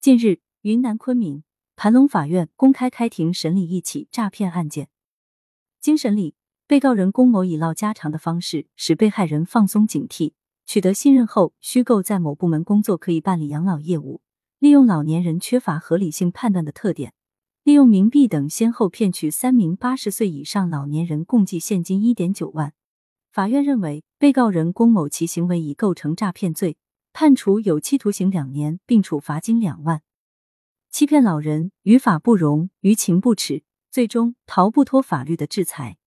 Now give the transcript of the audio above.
近日，云南昆明盘龙法院公开开庭审理一起诈骗案件。经审理，被告人龚某以唠家常的方式，使被害人放松警惕，取得信任后，虚构在某部门工作可以办理养老业务，利用老年人缺乏合理性判断的特点，利用冥币等，先后骗取三名八十岁以上老年人共计现金一点九万。法院认为，被告人龚某其行为已构成诈骗罪。判处有期徒刑两年，并处罚金两万。欺骗老人，于法不容，于情不耻，最终逃不脱法律的制裁。